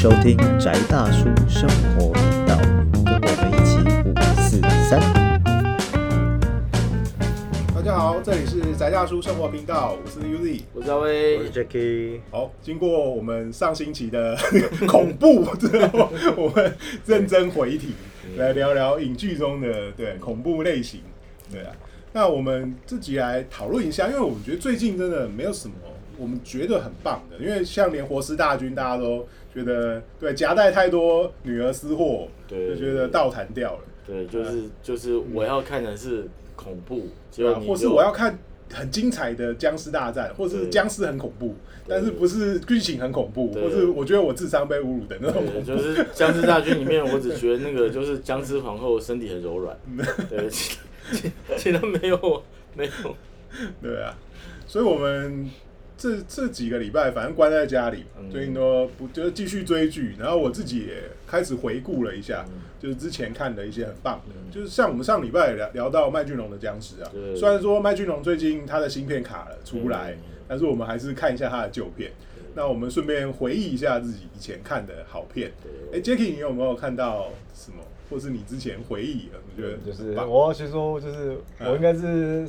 收听宅大叔生活频道，跟我们一起五四三。大家好，这里是宅大叔生活频道，我是 Uzi。我是阿威，我是 Jackie，好，经过我们上星期的 恐怖之后，我们认真回题，来聊聊影剧中的对恐怖类型。对啊，那我们自己来讨论一下，因为我们觉得最近真的没有什么我们觉得很棒的，因为像连活尸大军大家都觉得对夹带太多女儿私货，对就觉得倒弹掉了。对，就是就是我要看的是恐怖，结对啊，或是我要看很精彩的僵尸大战，或是僵尸很恐怖，但是不是剧情很恐怖，或是我觉得我智商被侮辱的那种，恐怖。就是僵尸大军里面，我只觉得那个就是僵尸皇后身体很柔软，对，其其其他没有没有，对啊，所以我们这这几个礼拜反正关在家里，嗯。最近都不就是继续追剧，然后我自己也开始回顾了一下，嗯。就是之前看的一些很棒的，就是像我们上礼拜聊聊到麦浚龙的僵尸啊对，虽然说麦浚龙最近他的芯片卡了出来嗯，但是我们还是看一下他的旧片。那我们顺便回忆一下自己以前看的好片。哎、对。j a c k i e 你有没有看到什么，或是你之前回忆的？你觉得就是我要去说，就是嗯。我应该是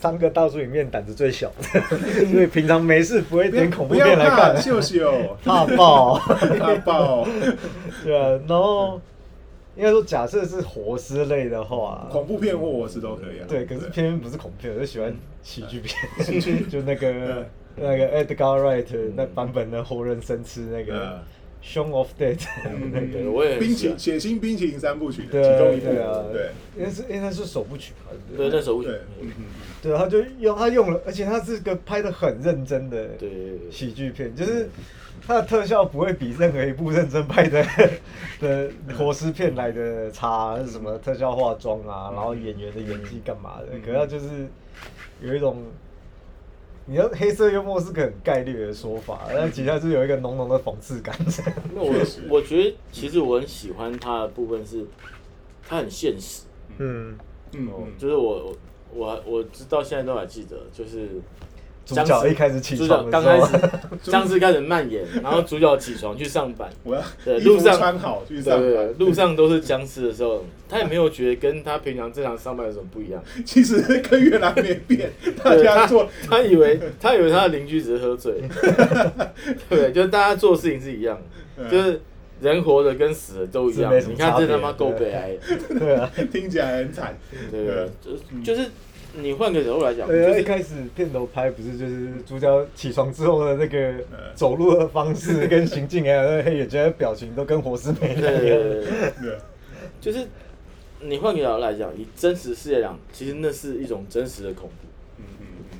三个大叔里面胆子最小的，所以平常没事不会点恐怖片来看。秀秀，怕爆。怕爆，对啊，然后应该说，假设是活尸类的话，恐怖片或我是都可以啊。对，可是偏偏不是恐怖片，我就喜欢喜剧 喜剧。片，就那个嗯。那个 Edgar Wright 那版本的活人生吃那个嗯 Shaun of Dead 嗯那个。对我也冰淇喜欢血腥冰淇淋三部曲其中一部，对应该是应该是首部曲吧？对那时候对，嗯嗯对，他就用他用了，而且他是个拍的很认真的喜剧片，就是他的特效不会比任何一部认真拍的 的活尸片来的差，什么特效化妆啊，然后演员的演技干嘛的，可是它就是有一种。你要黑色幽默是个很概率的说法，但其实它是有一个浓浓的讽刺感。那我我觉得其实我很喜欢他的部分是，他很现实，嗯，哦嗯嗯，就是我我我直到现在都还记得，就是主角一开始起主床的时角刚开候，始 僵尸开始蔓延，然后主角起床去上班，我要对衣服路上穿好去对对上班，。路上都是僵尸的时候，他也没有觉得跟他平常正常上班有什么不一样。其实跟原来没变，大对他家做他以为他以为他的邻居只是喝醉，对？就大家做事情是一样的，嗯就是人活着跟死了都一样是没。什么你看差别这他妈够悲哀的，对啊，听起来很惨，对不对？就就是你换个角度来讲，就对啊，一开始片头拍不是就是主角起床之后的那个嗯走路的方式跟行进，还有那个黑眼圈的表情都跟活尸没对两样。对对对，对，就是你换个角度来讲，以真实世界来讲，其实那是一种真实的恐怖。嗯嗯嗯，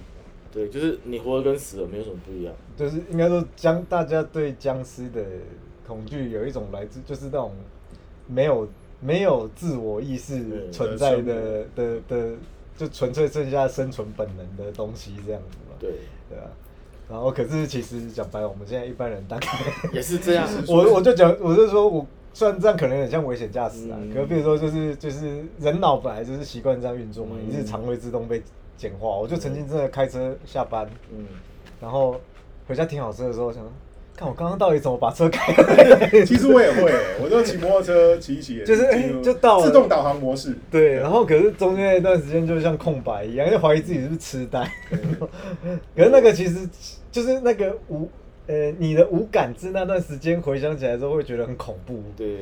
对，就是你活的跟死了没有什么不一样。就是应该说僵，大家对僵尸的恐惧有一种来自就是那种没有没有自我意识存在的的的，就纯粹剩下生存本能的东西这样子嘛。对，对啊。然后可是其实讲白了，我们现在一般人大概也是这样。我我就讲，我就说我虽然这样可能很像危险驾驶啊，嗯可是比如说就是就是人脑本来就是习惯这样运作嘛，嗯你日常会自动被简化。我就曾经真的开车下班，嗯，然后回家停好车的时候，想说看我刚刚到底怎么把车开。其实我也会，我就骑摩托车骑一骑，就是就到了自动导航模式，对，然后可是中间那段时间就像空白一样，就怀疑自己是不是痴呆。可是那个其实就是那个无呃你的无感知那段时间回想起来之后会觉得很恐怖。对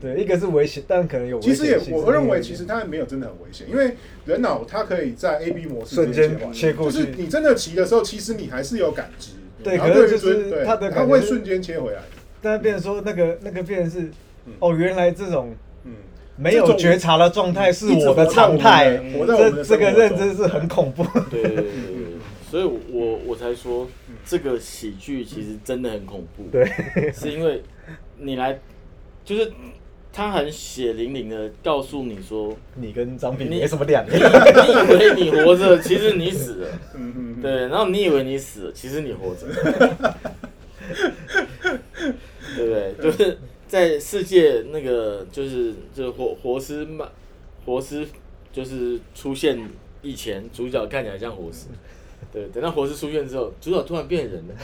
对一个是危险，但可能有危其实也险，性。我认为，其实它没有真的很危险，因为人脑它可以在 A B 模式瞬间切过去就是你真的骑的时候，其实你还是有感知，对可是就是对对它的它感觉是会瞬间切回来，但变成说那个那个变成是嗯，哦，原来这种嗯，没有觉察的状态是我的常态，我这这个认真是很恐怖。对对对，所以我我才说这个喜剧其实真的很恐怖。对，是因为你来，就是他很血淋淋的告诉你说，你跟张斌你没什么两样 你。以为你活着，其实你死了。对，然后你以为你死了，其实你活着，对不对？就是在世界那个就是就是活活尸嘛，活尸就是出现以前，主角看起来像活尸，对，等到活尸出现之后，主角突然变人了，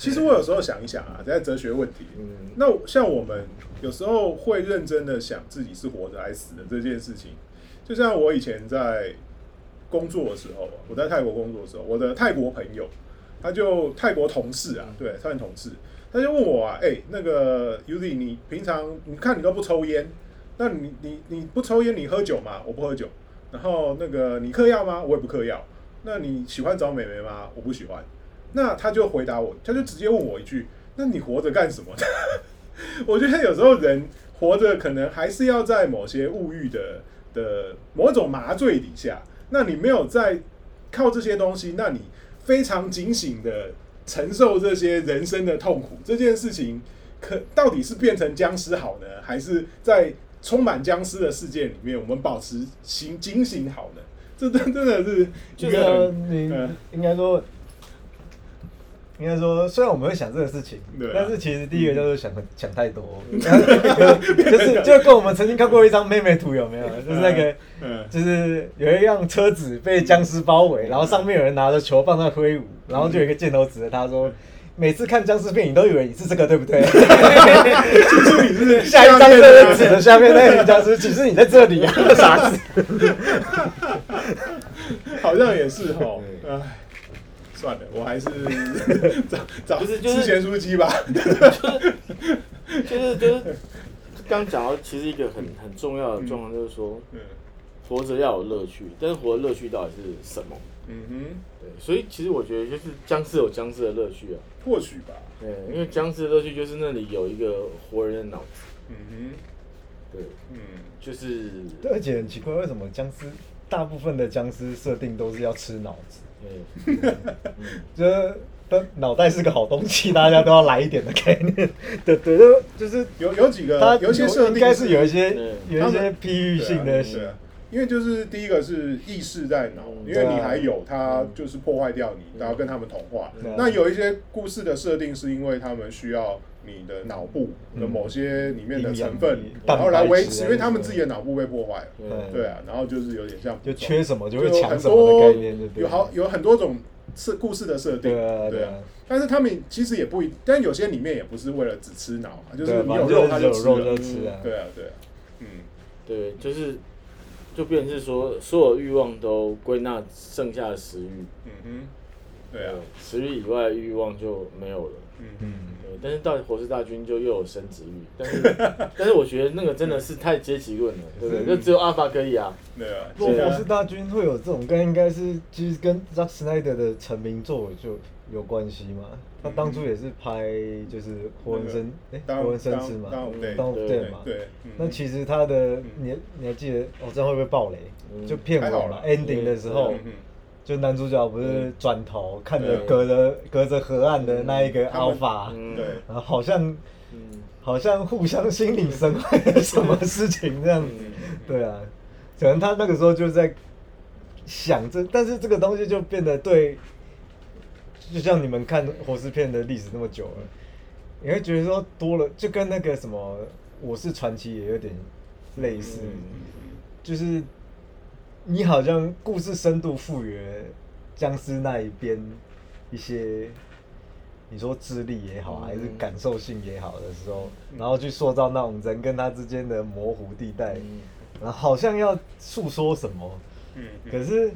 其实我有时候想一想啊，在哲学问题，嗯那像我们有时候会认真的想自己是活着还是死的这件事情，就像我以前在工作的时候，我在泰国工作的时候，我的泰国朋友，他就泰国同事啊，对，他同事，他就问我啊，哎、那个 Uzi，你平常你看你都不抽烟，那你你你不抽烟，你喝酒吗？我不喝酒。然后那个你嗑药吗？我也不嗑药。那你喜欢找美眉吗？我不喜欢。那他就回答我，他就直接问我一句：那你活着干什么？我觉得有时候人活着可能还是要在某些物欲的的某种麻醉底下，那你没有在靠这些东西，那你非常警醒的承受这些人生的痛苦，这件事情可到底是变成僵尸好呢，还是在充满僵尸的世界里面，我们保持醒警醒好呢？这真真的是一就是个应该说，应该说，虽然我们会想这个事情对啊，但是其实第一个就是想想太多，就是就跟我们曾经看过一张妹妹图有没有？就是那个嗯就是有一辆车子被僵尸包围，然后上面有人拿着球棒在挥舞，然后就有一个箭头指着他说。每次看僵尸片，你都以为你是这个，对不对？其实你是下一张就的是指着下面那个僵尸，其实你在这里啊，傻子。好像也是哦，唉，算了，我还是 找找不是就是吃咸酥鸡吧。就是就是刚讲到，其实一个很很重要的状况就是说，嗯活着要有乐趣，但是活的乐趣到底是什么？嗯哼，对，所以其实我觉得就是僵尸有僵尸的乐趣啊，或许吧。对，因为僵尸的乐趣就是那里有一个活人的脑子，嗯哼对，嗯，就是对，而且很奇怪，为什么僵尸大部分的僵尸设定都是要吃脑子？对，就是他脑袋是个好东西，大家都要来一点的概念。对对，就就是有有几它个有一些设定应该是有一些有一些譬喻性的因为就是第一个是意识在脑，嗯。因为你还有它就是破坏掉你，然后跟他们同化。那有一些故事的设定是因为他们需要你的脑部的某些里面的成分，然后来维持，因为他们自己的脑部被破坏了。对对啊，然后就是有点像就缺什么就会抢什么的概念，对对？有好有很多种设故事的设定，对啊。但是他们其实也不一，但有些里面也不是为了只吃脑啊，就是对，你有肉他就有肉吃了就吃啊。对啊，对啊，嗯，对，就是就变成是说，所有欲望都归纳剩下的食欲，嗯哼，对啊，食欲以外欲望就没有了。嗯嗯，对，但是到火势大军就又有生殖欲，但是 但是我觉得那个真的是太阶级论了，对不对？就只有阿法可以啊。对啊，如果我是大军会有这种概念，应该是其实跟 Zack Snyder 的成名作就有关系嘛。他当初也是拍就是活人生，哎，当活人生吃嘛，当对嘛。对，嗯那其实他的你你还记得哦？这样会不会爆雷？嗯就片尾嘛还好啦，ending 的时候就男主角不是转头看着隔着隔着河岸的那一个他们 Alpha，嗯。对，然后好像嗯。好像互相心领神会什么事情这样。子，嗯。对啊，可能他那个时候就在想这，但是这个东西就变得对，就像你们看活尸片的历史那么久了，你会觉得说多了，就跟那个什么《我是传奇》也有点类似，嗯。就是你好像故事深度赋予僵尸那一边一些。你说智力也好，嗯。还是感受性也好的时候，然后去塑造那种人跟他之间的模糊地带，嗯。然后好像要诉说什么，可是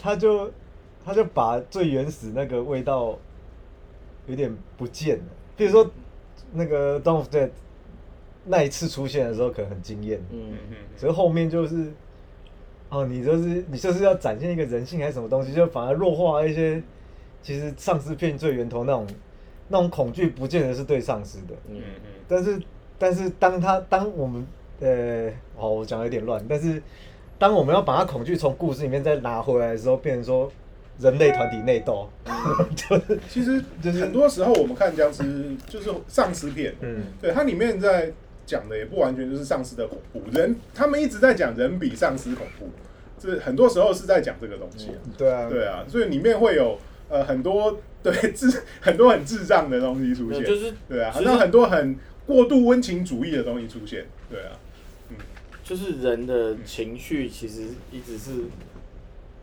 他就他就把最原始那个味道有点不见了。比如说那个 of Dead 那一次出现的时候可能很惊艳，嗯嗯嗯。可是后面就是哦，你就是你就是要展现一个人性还是什么东西，就反而弱化一些其实丧尸片最源头那种那种恐惧，不见得是对丧尸的，嗯嗯。但是但是当他当我们呃，哦，我讲的有点乱，但是当我们要把他恐惧从故事里面再拿回来的时候，变成说人类团体内斗，就是其实很多时候我们看僵尸就是丧尸片，嗯。对，它里面在讲的也不完全就是丧尸的恐怖，人他们一直在讲人比丧尸恐怖，这很多时候是在讲这个东西啊、对啊，对啊，所以里面会有呃很多对智很多很智障的东西出现，就是对啊，好像很多很过度温情主义的东西出现，对啊，嗯。就是人的情绪其实一直是，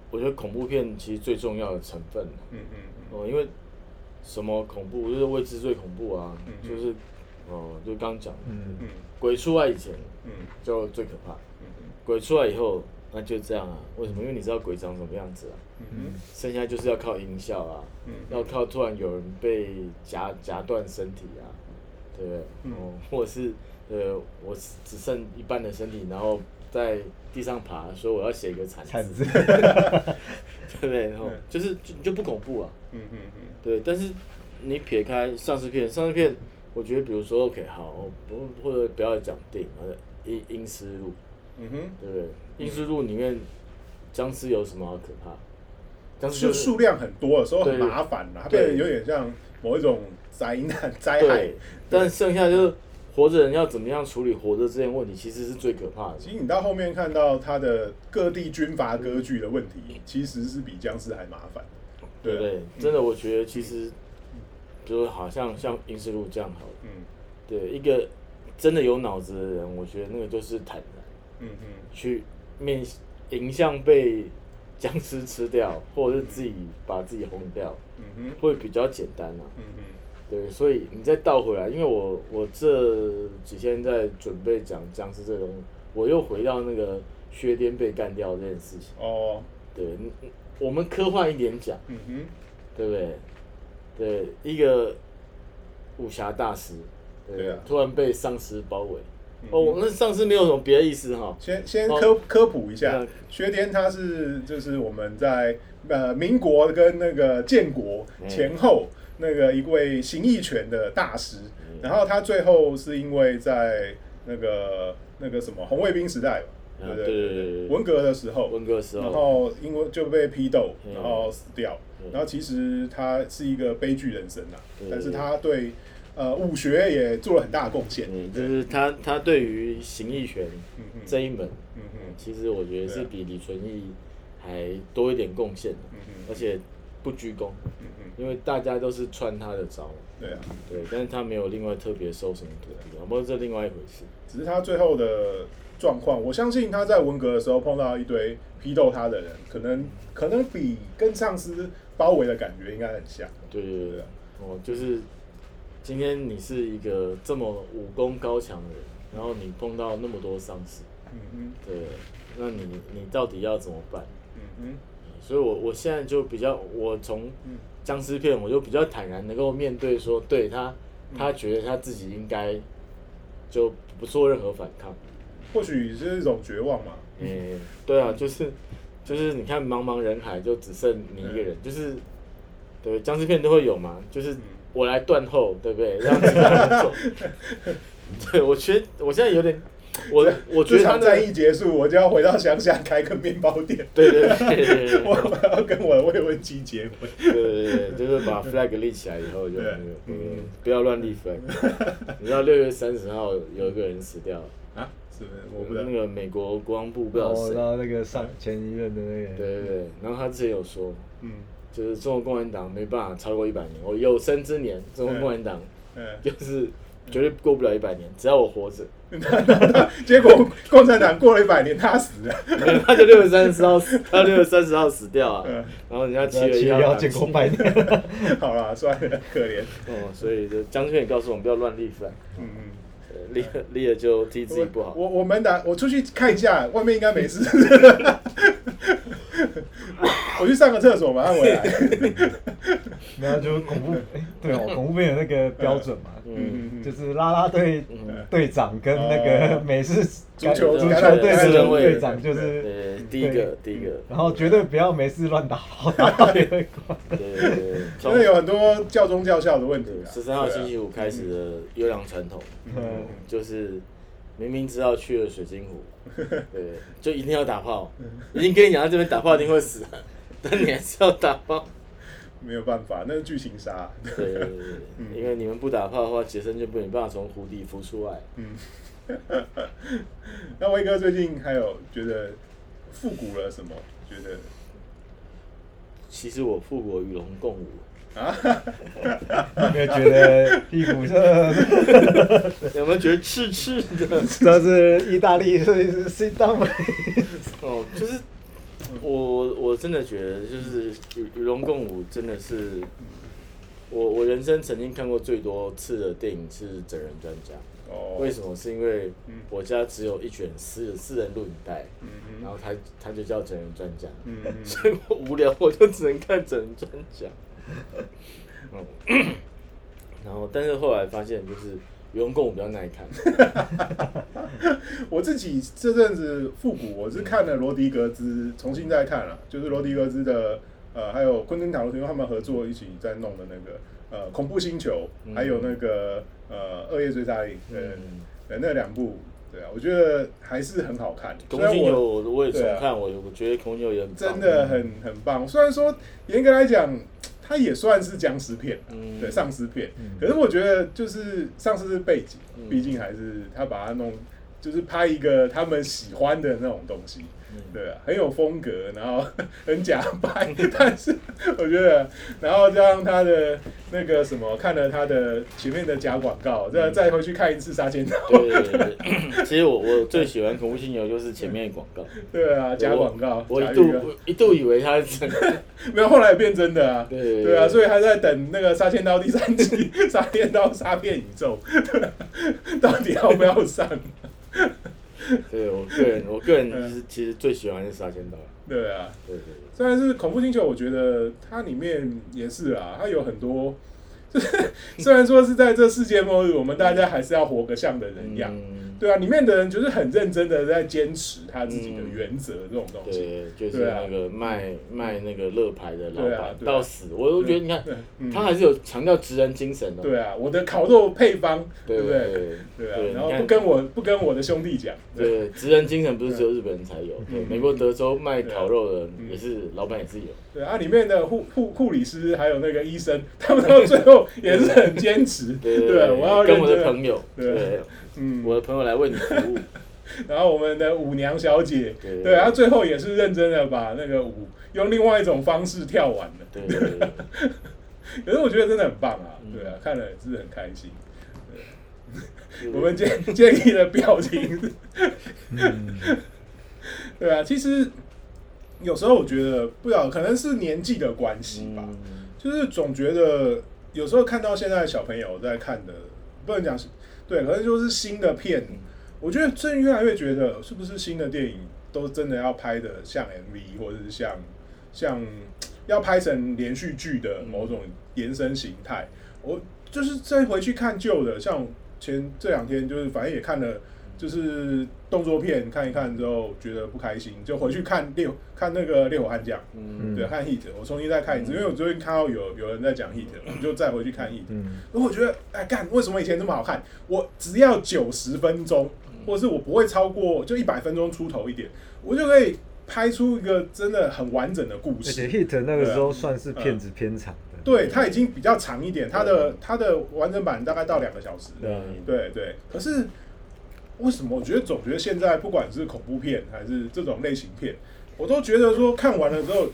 我觉得恐怖片其实最重要的成分。嗯嗯哦，因为什么恐怖，就是未知最恐怖啊，嗯。就是哦、就刚刚讲的，嗯。嗯。鬼出来以前嗯。就最可怕，嗯鬼出来以后那就这样啊，为什么？因为你知道鬼长什么样子啊，嗯剩下就是要靠音效啊，嗯。要靠突然有人被夹夹断身体啊，对不对？嗯。哦，或者是呃，我只剩一半的身体，然后在地上爬，说我要写一个惨惨字，对不对？然后就是就就不恐怖啊，嗯嗯嗯。对。但是你撇开丧尸片，丧尸片，我觉得比如说 OK 好，不或者不要讲电影，或者阴阴尸路，嗯哼，对不对？阴尸路里面僵尸有什么好可怕？僵尸就数量很多的时候很麻烦啦，它对变得有点像某一种灾难 灾害对。，但剩下就是活着人要怎么样处理活着这件问题，其实是最可怕的。其实你到后面看到它的各地军阀割据的问题，其实是比僵尸还麻烦。对不对？真的，我觉得其实就是好像像英式路这样好了。嗯对，一个真的有脑子的人，我觉得那个就是坦然嗯嗯去面迎向被僵尸吃掉，或者是自己把自己轰掉，嗯哼会比较简单啊。嗯哼对，所以你再倒回来，因为我我这几天在准备讲僵尸这个东西，我又回到那个薛颠被干掉这件事情。哦对，我们科幻一点讲，嗯哼对不对？对，一个武侠大师，对啊。突然被丧尸包围。嗯。哦，那丧尸没有什么别的意思哈。先先哦。科科普一下嗯，薛颠他是就是我们在呃民国跟那个建国嗯。前后那个一位形意拳的大师，嗯。然后他最后是因为在那个那个什么红卫兵时代吧，对对啊对文革的时候，文革的时候。然后因为就被批斗，嗯然后死掉。嗯。然后其实他是一个悲剧人生呐对，但是他对呃武学也做了很大的贡献。嗯，就是他他对于形意拳这一门，嗯嗯。其实我觉得是比李存义还多一点贡献的，而且不鞠躬，嗯嗯，因为大家都是穿他的招，对啊，对，但是他没有另外特别收什么徒弟，不过这另外一回事。只是他最后的状况，我相信他在文革的时候碰到一堆批斗他的人，可能可能比跟上司包围的感觉应该很像。对对对对啊哦，就是今天你是一个这么武功高强的人，然后你碰到那么多丧尸，嗯嗯对，那你你到底要怎么办？嗯嗯所以我我现在就比较，我从嗯僵尸片我就比较坦然能够面对说，对他他觉得他自己应该就不做任何反抗。或许是一种绝望嘛。嗯、对啊，就是就是你看茫茫人海就只剩你一个人，就是对僵尸片都会有嘛，就是我来断后，对不对？让其他人走。对，我觉得我现在有点，我我觉得他战役结束，我就要回到乡下开个面包店。对对对对我我要跟我的未婚妻结婚。对对对，就是把 flag 立起来以后就嗯嗯，不要乱立 flag。你知道六月三十号有一个人死掉？是不是？我不知道那。个美国国防部不知道谁，然后那个上前一任的那个，对对对，然后他之前有说，嗯就是中国共产党没办法超过一百年，我有生之年，中国共产党嗯。就是绝对过不了一百年，只要我活着，结果共产党过了一百年，他死了。他就六月三十号死，他六月三十号死掉啊嗯，然后人家七七月一号建国百年，好了，算了，可怜。哦，所以就江军也告诉我们不要乱立 flag，嗯嗯。立了立了就替自己不好。我我们打，我出去看一下，外面应该没事。我去上个厕所，马上回来。然后就恐怖，哎，对哦，恐怖片有那个标准嘛，嗯，嗯就是啦啦队嗯队长跟那哦个美式足球足球队的队队长就是对，第一个第一个，然后绝对不要没事乱打炮，打到别人关。对对对，因为有很多教宗教校的问题啊。十三号星期五开始的优良传统，嗯就是明明知道去了水晶湖，对，就一定要打炮，已经跟你讲到这边打炮一定会死，但你还是要打炮。没有办法，那是剧情杀。对对对对，因为你们不打炮的话，杰森就没有办法从湖底浮出来。嗯。那威哥最近还有觉得复古了什么？觉得其实我复古与龙共舞，有没有觉得屁股上 有没有觉得刺刺的？这是意大利是是当哦，就是我我真的觉得，就是与与龙共舞真的是我我人生曾经看过最多次的电影是整人专家。哦，为什么？是因为嗯我家只有一卷私私人录影带，嗯然后他他就叫整人专家，所以我无聊我就只能看整人专家。嗯，然后但是后来发现就是员工我比较耐看，我自己这阵子复古，我是看了罗迪格兹，重新再看了，就是罗迪格兹的呃，还有昆汀塔罗提诺他们合作一起在弄的那个呃恐怖星球，嗯还有那个呃恶夜追杀令，对嗯，对那两部，对啊，我觉得还是很好看。空心有我也重看，我我觉得空心有也很棒真的很很棒，虽然说严格来讲，它也算是僵尸片啊，嗯。对丧尸片，嗯。可是我觉得就是丧尸是背景，嗯。毕竟还是他把它弄，就是拍一个他们喜欢的那种东西，嗯对啊，很有风格，然后 很假扮，但是 我觉得，然后加上他的那个什么，看了他的前面的假广告，再再回去看一次《杀千刀》，对对对对，其实我我最喜欢恐怖星球就是前面的广告，对啊，假广告，我一度一度以为他是真的，没有，后来也变真的啊。对对对。啊，所以他在等那个《杀千刀》第三季，《杀千刀》杀遍宇宙，到底要不要上？对我个人我个人其实其实最喜欢是杀千刀，对啊，对对虽然是恐怖星球，我觉得它里面也是啊，它有很多，就是 虽然说是在这世界末日，我们大家还是要活个像的对，人样。嗯。对啊，里面的人就是很认真的在坚持他自己的原则这种东西。对，就是那个卖卖那个乐牌的老板到死，我都觉得你看，嗯。他还是有强调职人精神的，对啊，我的烤肉配方，对不对？对对啊对，然后不跟我不跟我的兄弟讲，对。对，职人精神不是只有日本人才有，美国德州卖烤肉的嗯也是老板也是有，对啊，里面的护护护理师还有那个医生，他们到最后也是很坚持，对 对，我要跟我的朋友，对。对，嗯，我的朋友来为你服务，然后我们的舞娘小姐，对。对，她最后也是认真的把那个舞用另外一种方式跳完了。对。可是我觉得真的很棒啊，嗯。对啊，看了也是很开心。对。我们建建议的表情，嗯，对啊，其实有时候我觉得不知道，可能是年纪的关系吧，嗯。就是总觉得有时候看到现在小朋友在看的，不能讲是对，可能就是新的片，我觉得最近越来越觉得是不是新的电影都真的要拍的像 MV，或者是像像要拍成连续剧的某种延伸形态。我就是再回去看旧的，像前这两天就是反正也看了。就是动作片看一看之后觉得不开心，就回去看烈看那个烈火悍将，嗯对，看 Heat，我重新再看一次，因为我最近看到有有人在讲 Heat，我就再回去看 Heat。嗯，然后我觉得，哎，干，为什么以前这么好看？我只要九十分钟，或者是我不会超过就一百分钟出头一点，我就可以拍出一个真的很完整的故而且事。Hit 那个时候算是片子偏长的，对，它已经比较长一点，它的它的完整版大概到两个小时。对对，可是为什么我觉得总觉得现在不管是恐怖片还是这种类型片，我都觉得说看完了之后，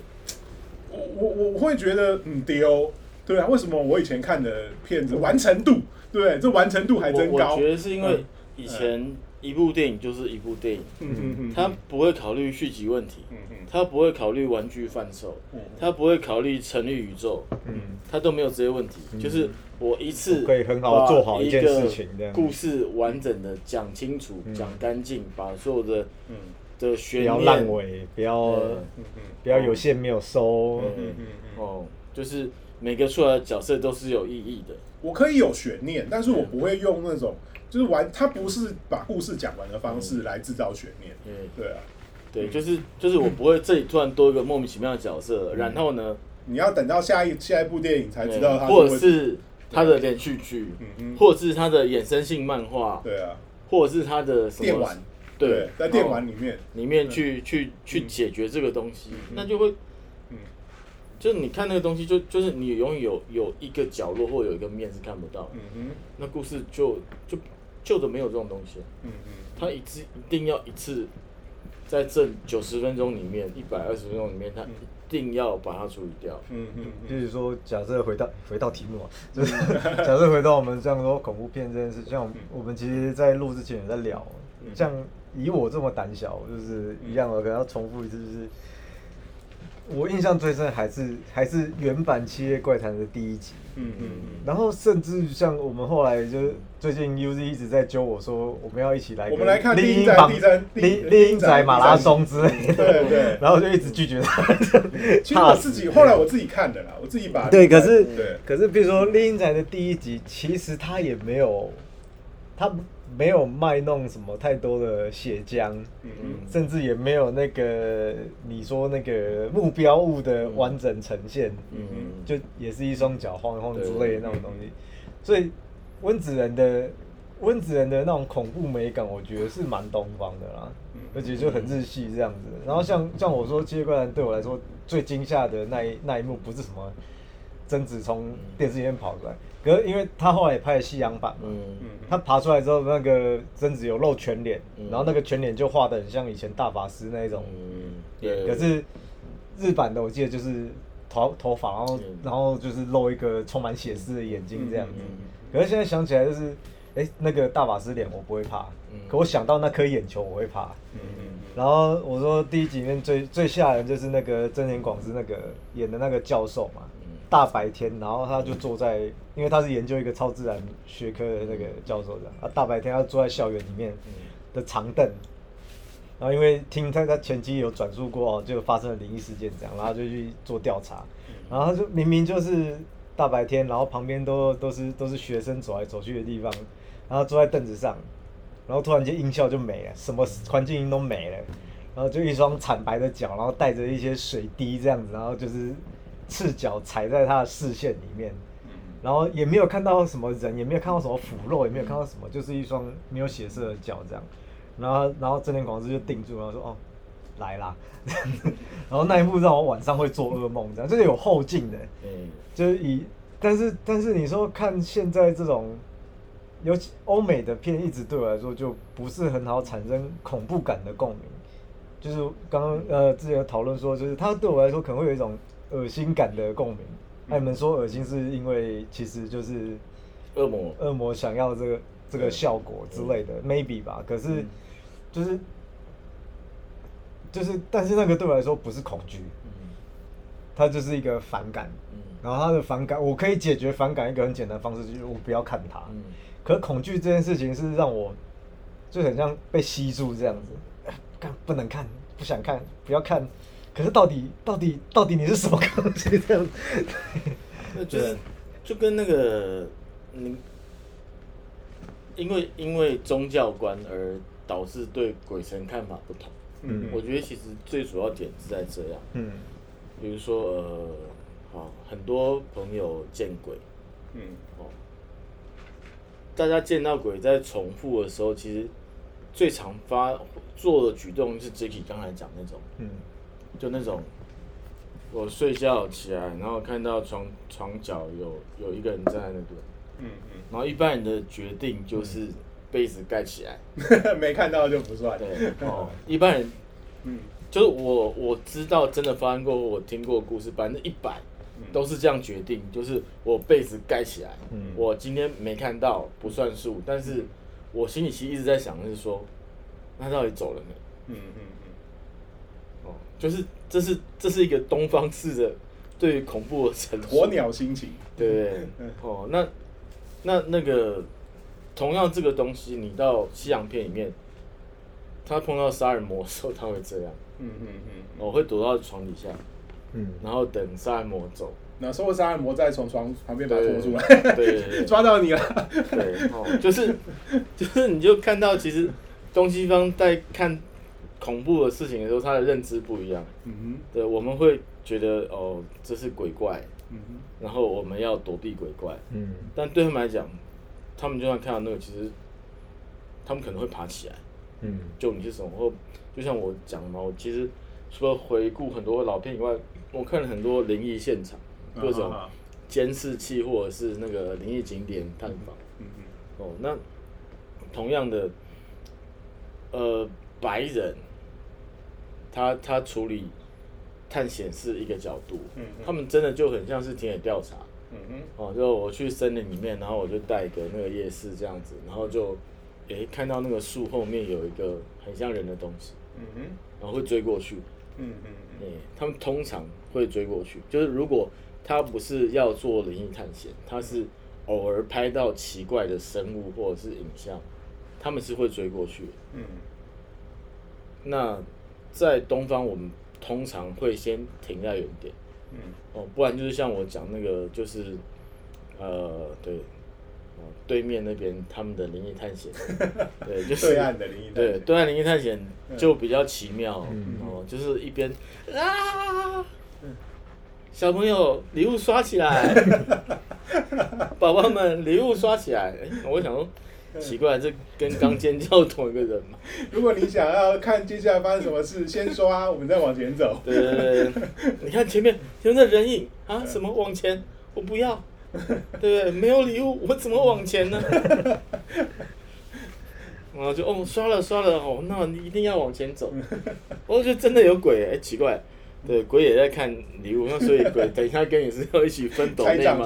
我我我会觉得嗯丢，对啊，为什么我以前看的片子完成度，对这完成度还真高。我我觉。得是因为嗯。以前一部电影就是一部电影，嗯嗯嗯，他不会考虑续集问题，嗯嗯他不会考虑玩具贩售，嗯他不会考虑成立宇宙，嗯，他都没有这些问题，就是我一次可以很好做好一件事情这样。故事完整的讲清楚、嗯。讲干净，把所有的嗯。的悬不要念烂尾，不要呃嗯嗯不要有线没有收，嗯嗯嗯嗯，哦，就是每个出来的角色都是有意义的，我可以有悬念，但是我不会用那种就是完，他不是把故事讲完的方式来制造悬念。对对啊，对，就是就是我不会这里突然多一个莫名其妙的角色，然后呢，你要等到下一下一部电影才知道他或者是他的连续剧，嗯嗯，或者是他的衍生性漫画，对啊，或者是他的什么电玩，对，在电玩里面，里面去去去解决这个东西，嗯。那就会，嗯。就是你看那个东西就，就是你永远有有一个角落或有一个面是看不到的，嗯哼，那故事就就旧的没有这种东西，嗯嗯它一次一定要一次在这九十分钟里面，一百二十分钟里面，他一定要把它处理掉。嗯嗯就是说，假设回到回到题目啊，就是假设回到我们这样说恐怖片这件事，像我们我们其实，在录之前也在聊，像以我这么胆小，就是一样的，可能要重复一次，就是我印象最深还是还是原版《七夜怪谈》的第一集，嗯嗯嗯然后甚至像我们后来就是最近 UZ 一直在揪我说，我们要一起来我们来看丽丽英仔英榜第三丽丽丽英仔马拉松之类嗯，的，对对。然后就一直拒绝他。其实我自己后来我自己看的啦，我自己把 对，可是对可是，比如说《丽英仔》的第一集，其实他也没有，他没有卖弄什么太多的血浆，嗯。甚至也没有那个你说那个目标物的完整呈现，嗯。就也是一双脚晃一晃之类的那种东嗯西。所以温子仁的温子仁的那种恐怖美感，我觉得是蛮东方的啦，嗯。而且就很日系这样子。然后像像我说《七夜怪谈》对我来说最惊吓的那一那一幕，不是什么贞子从电视里面跑出来，可是因为他后来也拍了西洋版嘛，他爬出来之后，那个贞子有露全脸，嗯。然后那个全脸就画的很像以前大法师那一种。嗯，对，可是日版的我记得就是头头发，然后嗯。然后就是露一个充满血丝的眼睛这样子。嗯可是现在想起来就是，哎、那个大法师脸我不会怕，嗯。可我想到那颗眼球我会怕。嗯嗯然后我说第一集里面最最吓人就是那个真田广之那个演的那个教授嘛，嗯大白天，然后他就坐在，因为他是研究一个超自然学科的那个教授这样，啊大白天他坐在校园里面的长凳，然后因为听他他前期有转述过哦，就发生了灵异事件这样，然后就去做调查，然后他就明明就是大白天，然后旁边都都是都是学生走来走去的地方，然后坐在凳子上，然后突然间音效就没了，什么环境音都没了，然后就一双惨白的脚，然后带着一些水滴这样子，然后就是赤脚踩在他的视线里面，然后也没有看到什么人，也没有看到什么腐肉，也没有看到什么，就是一双没有血色的脚这样，然后然后真田广之就定住，然后说哦来啦，然后那一幕让我晚上会做噩梦，这样就是有后劲的。嗯就是以，但是但是你说看现在这种，尤其欧美的片，一直对我来说就不是很好产生恐怖感的共鸣。就是刚刚呃之前有讨论说，就是它对我来说可能会有一种恶心感的共鸣。那、你们说恶心是因为其实就是恶魔恶魔想要这个这个效果之类的、m a y b e 吧。可是就是就是，但是那个对我来说不是恐惧，嗯它就是一个反感。嗯然后他的反感，我可以解决反感一个很简单的方式，就是我不要看它。嗯可恐惧这件事情是让我就很像被吸住这样子，哎干不能看，不想看，不要看。可是到底到底到底你是什么东西这样就是就跟那个你，因为因为宗教观而导致对鬼神看法不同。嗯。我觉得其实最主要点是在这样，嗯。比如说呃，好很多朋友见鬼。嗯。哦，大家见到鬼在重复的时候，其实最常发做的举动是 Jacky 刚才讲那种，嗯就那种我睡觉起来，然后看到床床角有有一个人站在那边，嗯嗯。然后一般人的决定就是被子盖起来，嗯，没看到就不算。对，哦，一般人 嗯。就是我我知道真的发生过，我听过的故事，百分之一百都是这样决定，就是我被子盖起来，嗯。我今天没看到不算数，但是我心里其实一直在想的是说，那他到底走了没？嗯嗯。哦，就是这是这是一个东方式的对于恐怖的陈嗯，述，鸵鸟心情。对不对？哦，那那那个同样这个东西，你到西洋片里面，他碰到杀人魔的时候，他会这样，嗯嗯嗯。我、会躲到床底下，嗯然后等杀人魔走。那所有杀人魔再从床旁边把他拖出来，对抓到你了。对，哦，就是就是，你就看到其实东西方在看恐怖的事情的时候，他的认知不一样。嗯哼。对，我们会觉得哦，这是鬼怪，嗯哼。嗯然后我们要躲避鬼怪。嗯。但对他们来讲，他们就算看到那个，其实他们可能会爬起来。嗯。救你是什么，或就像我讲嘛，我其实除了回顾很多老片以外，我看了很多灵异现场，各种监视器或者是那个灵异景点探访。嗯嗯。哦，那同样的，呃，白人，他他处理探险是一个角度，他们真的就很像是田野调查。嗯哼哦，就我去森林里面，然后我就带个那个夜视这样子，然后就，诶、看到那个树后面有一个很像人的东西，嗯哼然后会追过去，嗯嗯对，他们通常会追过去。就是如果他不是要做灵异探险，他是偶尔拍到奇怪的生物或者是影像，他们是会追过去的。嗯那在东方，我们通常会先停在原点，嗯。哦，不然就是像我讲那个，就是呃，对，哦，对面那边他们的灵异探险，对，就是对岸的灵异探险。对对岸灵异探险嗯。就比较奇妙、嗯。哦，就是一边啊，小朋友礼物刷起来，宝宝们礼物刷起来，哎我想说。奇怪，这跟刚尖叫同一个人嘛？如果你想要看接下来发生什么事，先刷，我们再往前走。对对对，对 你看前面前面的人影啊，什么往前？我不要，对 不对？没有礼物，我怎么往前呢？然后就哦，刷了刷了哦，那你一定要往前走。我觉得真的有鬼哎、奇怪，对，鬼也在看礼物，那所以鬼等一下跟你是要一起分斗猜内吗？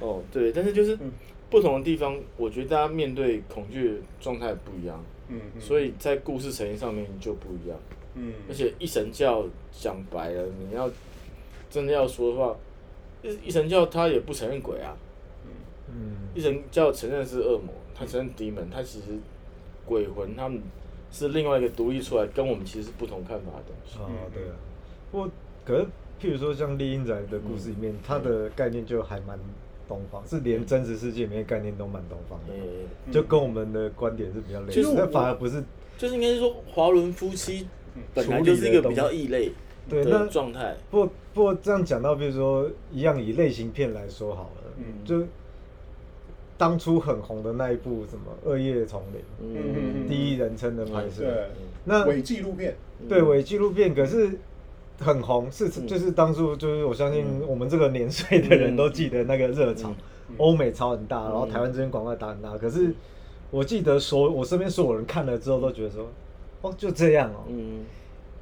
哦，对，但是就是嗯不同的地方，我觉得大家面对恐惧的状态不一样，嗯嗯所以在故事呈现上面就不一样。嗯而且一神教讲白了，你要真的要说的话，一一神教他也不承认鬼啊，嗯一神教承认是恶魔，他承认敌门，他其实鬼魂他们是另外一个独立出来，跟我们其实是不同看法的东西。啊，对啊。不过，可是譬如说像猎鹰仔的故事里面，它的概念就还蛮东方，是连真实世界里面的概念都蛮东方的，呃，就跟我们的观点是比较类似，其实我但反而不是就是应该是说华伦夫妻本来就是一个比较异类的对那状态，不不过这样讲到，比如说一样以类型片来说好了，嗯。就当初很红的那一部什么《恶夜丛林》，嗯，第一人称的拍摄，对，那伪纪录片，对伪纪录片，可是很红，是嗯。就是当初就是我相信我们这个年岁的人都记得那个热潮，欧美潮很大，然后台湾这边广告打很大，可是我记得所我身边所有人看了之后都觉得说，哦就这样哦，嗯，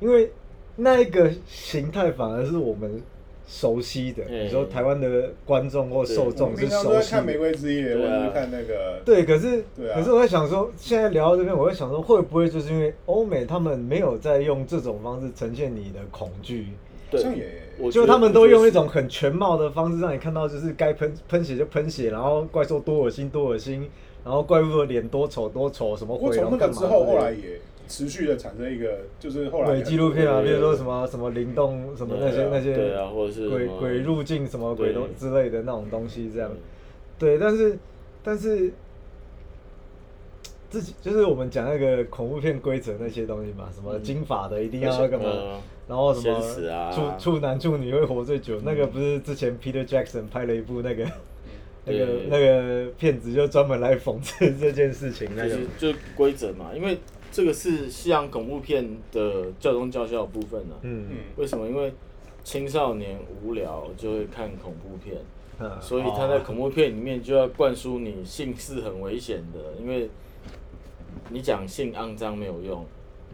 因为那一个形态反而是我们熟悉的，哎你说台湾的观众或受我众是们平常都熟悉在看《玫的。瑰之夜》，或对啊。者是看那个，对，可是、对啊。可是我在想说，现在聊到这边，我在想说，会不会就是因为欧美他们没有在用这种方式呈现你的恐惧，对。就他们都用一种很全貌的方式，让你看到就是该喷喷血就喷血，然后怪兽多恶心多恶心，然后怪物的脸多丑多丑，什么不过毁容从那个之后，后来也持续的产生一个，就是后来伪纪录片啊，比如说什么什么灵动什么那些啊那些对啊，或者是鬼鬼入境什么鬼东之类的那种东西，这样。嗯。对，但是但是自己就是我们讲那个恐怖片规则那些东西嘛，什么金发的一定要干嘛嗯，然后什么啊。处处男处女会活最久，那个不是之前 Peter Jackson 拍了一部那个 那个那个片子，就专门来讽刺这件事情那个。就是。就规则嘛，因为这个是西洋恐怖片的教宗教校的部分呢、啊。嗯嗯为什么？因为青少年无聊就会看恐怖片，嗯所以他在恐怖片里面就要灌输你性是很危险的，因为你讲性肮脏没有用，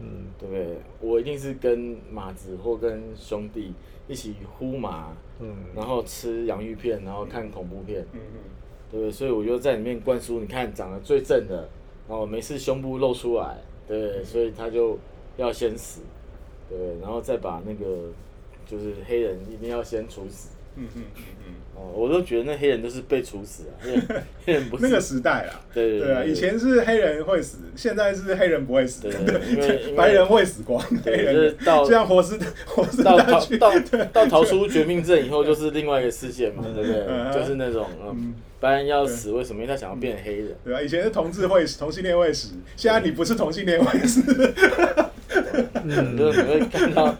嗯对不对？我一定是跟马子或跟兄弟一起呼麻，嗯然后吃洋芋片，然后看恐怖片，嗯对不对？所以我就在里面灌输，你看长得最正的，然后没事胸部露出来，对？所以他就要先死，对？然后再把那个就是黑人一定要先处死。嗯嗯嗯嗯哦，我都觉得那黑人都是被处死啊，因为 黑人不嗯，是那个时代啊，对对对啊，以前是黑人会死，现在是黑人不会死，对对对因为白人会死光，黑对人就是到就像活尸活尸到逃到到逃出绝命镇以后，就是另外一个世界嘛，对不对？嗯就是那种嗯，白人要死，为什么？因为他想要变黑人。对啊，以前是同志会死，同性恋会死，现在你不是同性恋会死，嗯，就是你会看到，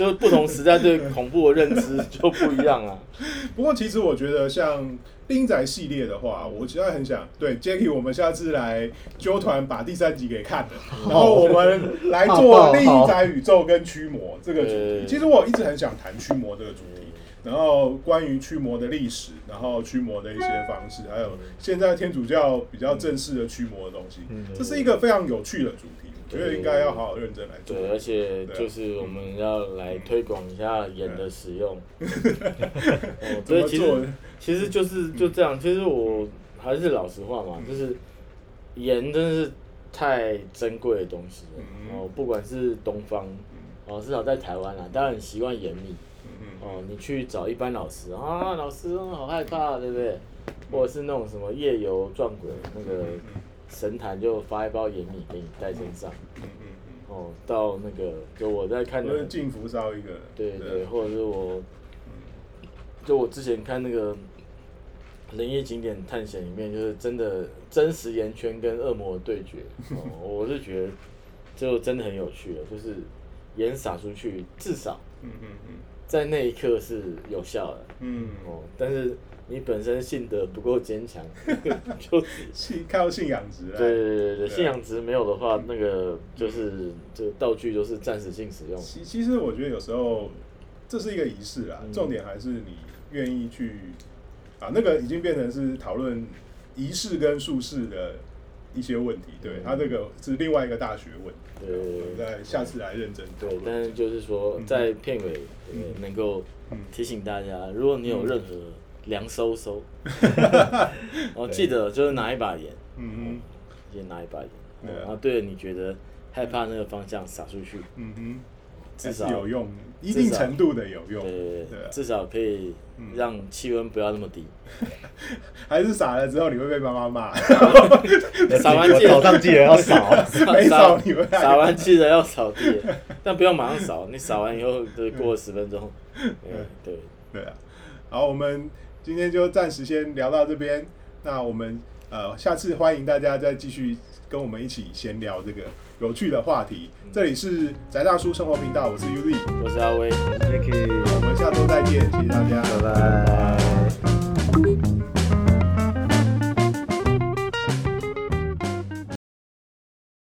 就是不同时代对恐怖的认知就不一样啊。不过其实我觉得像冰仔系列的话，我现在很想对 Jacky，我们下次来揪团把第三集给看了，然后我们来做冰仔宇宙跟驱魔这个主题。其实我一直很想谈驱魔这个主题。然后关于驱魔的历史，然后驱魔的一些方式，还有现在天主教比较正式的驱魔的东西，嗯这是一个非常有趣的主题，我觉得应该要好好认真来做。对，而且就是我们要来推广一下盐的使用。哦，怎么对，其做实其实就是就这样。其实我还是老实话嘛，就是盐真的是太珍贵的东西了。嗯哦，不管是东方，哦，至少在台湾啦，当然很习惯严密。嗯哦，你去找一般老师啊，老师好害怕，对不对？或者是那种什么夜游撞鬼，那个神坛就发一包盐米给你带身上。嗯嗯哦，到那个就我在看嗯，的。或者进福烧一个，对对，或者是我，就我之前看那个灵异景点探险里面，就是真的真实岩圈跟恶魔的对决，哦，我是觉得就真的很有趣了，就是盐撒出去，至少嗯嗯嗯。在那一刻是有效的，嗯，哦，但是你本身性德不够坚强，就信靠信仰值来，对对对对，信仰值没有的话，那个就是这个道具都是暂时性使用。其其实我觉得有时候这是一个仪式啦，嗯。重点还是你愿意去啊，那个已经变成是讨论仪式跟术式的一些问题，对嗯。他这个是另外一个大学问，对对对我们在下次来认真对，但是就是说嗯。在片尾能够嗯。提醒大家，如果你有任何凉收收，哦，对记得就是拿一把盐，嗯哼。也拿一把盐，哦对啊。然后对着你觉得害怕那个方向撒出去，哼。嗯哼，还是至少有用，一定程度的有用，对对对啊，至少可以嗯让气温不要那么低。还是撒了之后你会被妈妈骂，撒完记得早上记得要扫。没扫你会撒完记得要扫地，但不要马上扫，你扫完以后就过了十分钟，对对。对啊，好，我们今天就暂时先聊到这边。那我们呃，下次欢迎大家再继续跟我们一起闲聊这个有趣的话题。这里是宅大叔生活频道，我是 U Z，我是阿威。Jacky，我们下周再见，谢谢大家，拜拜。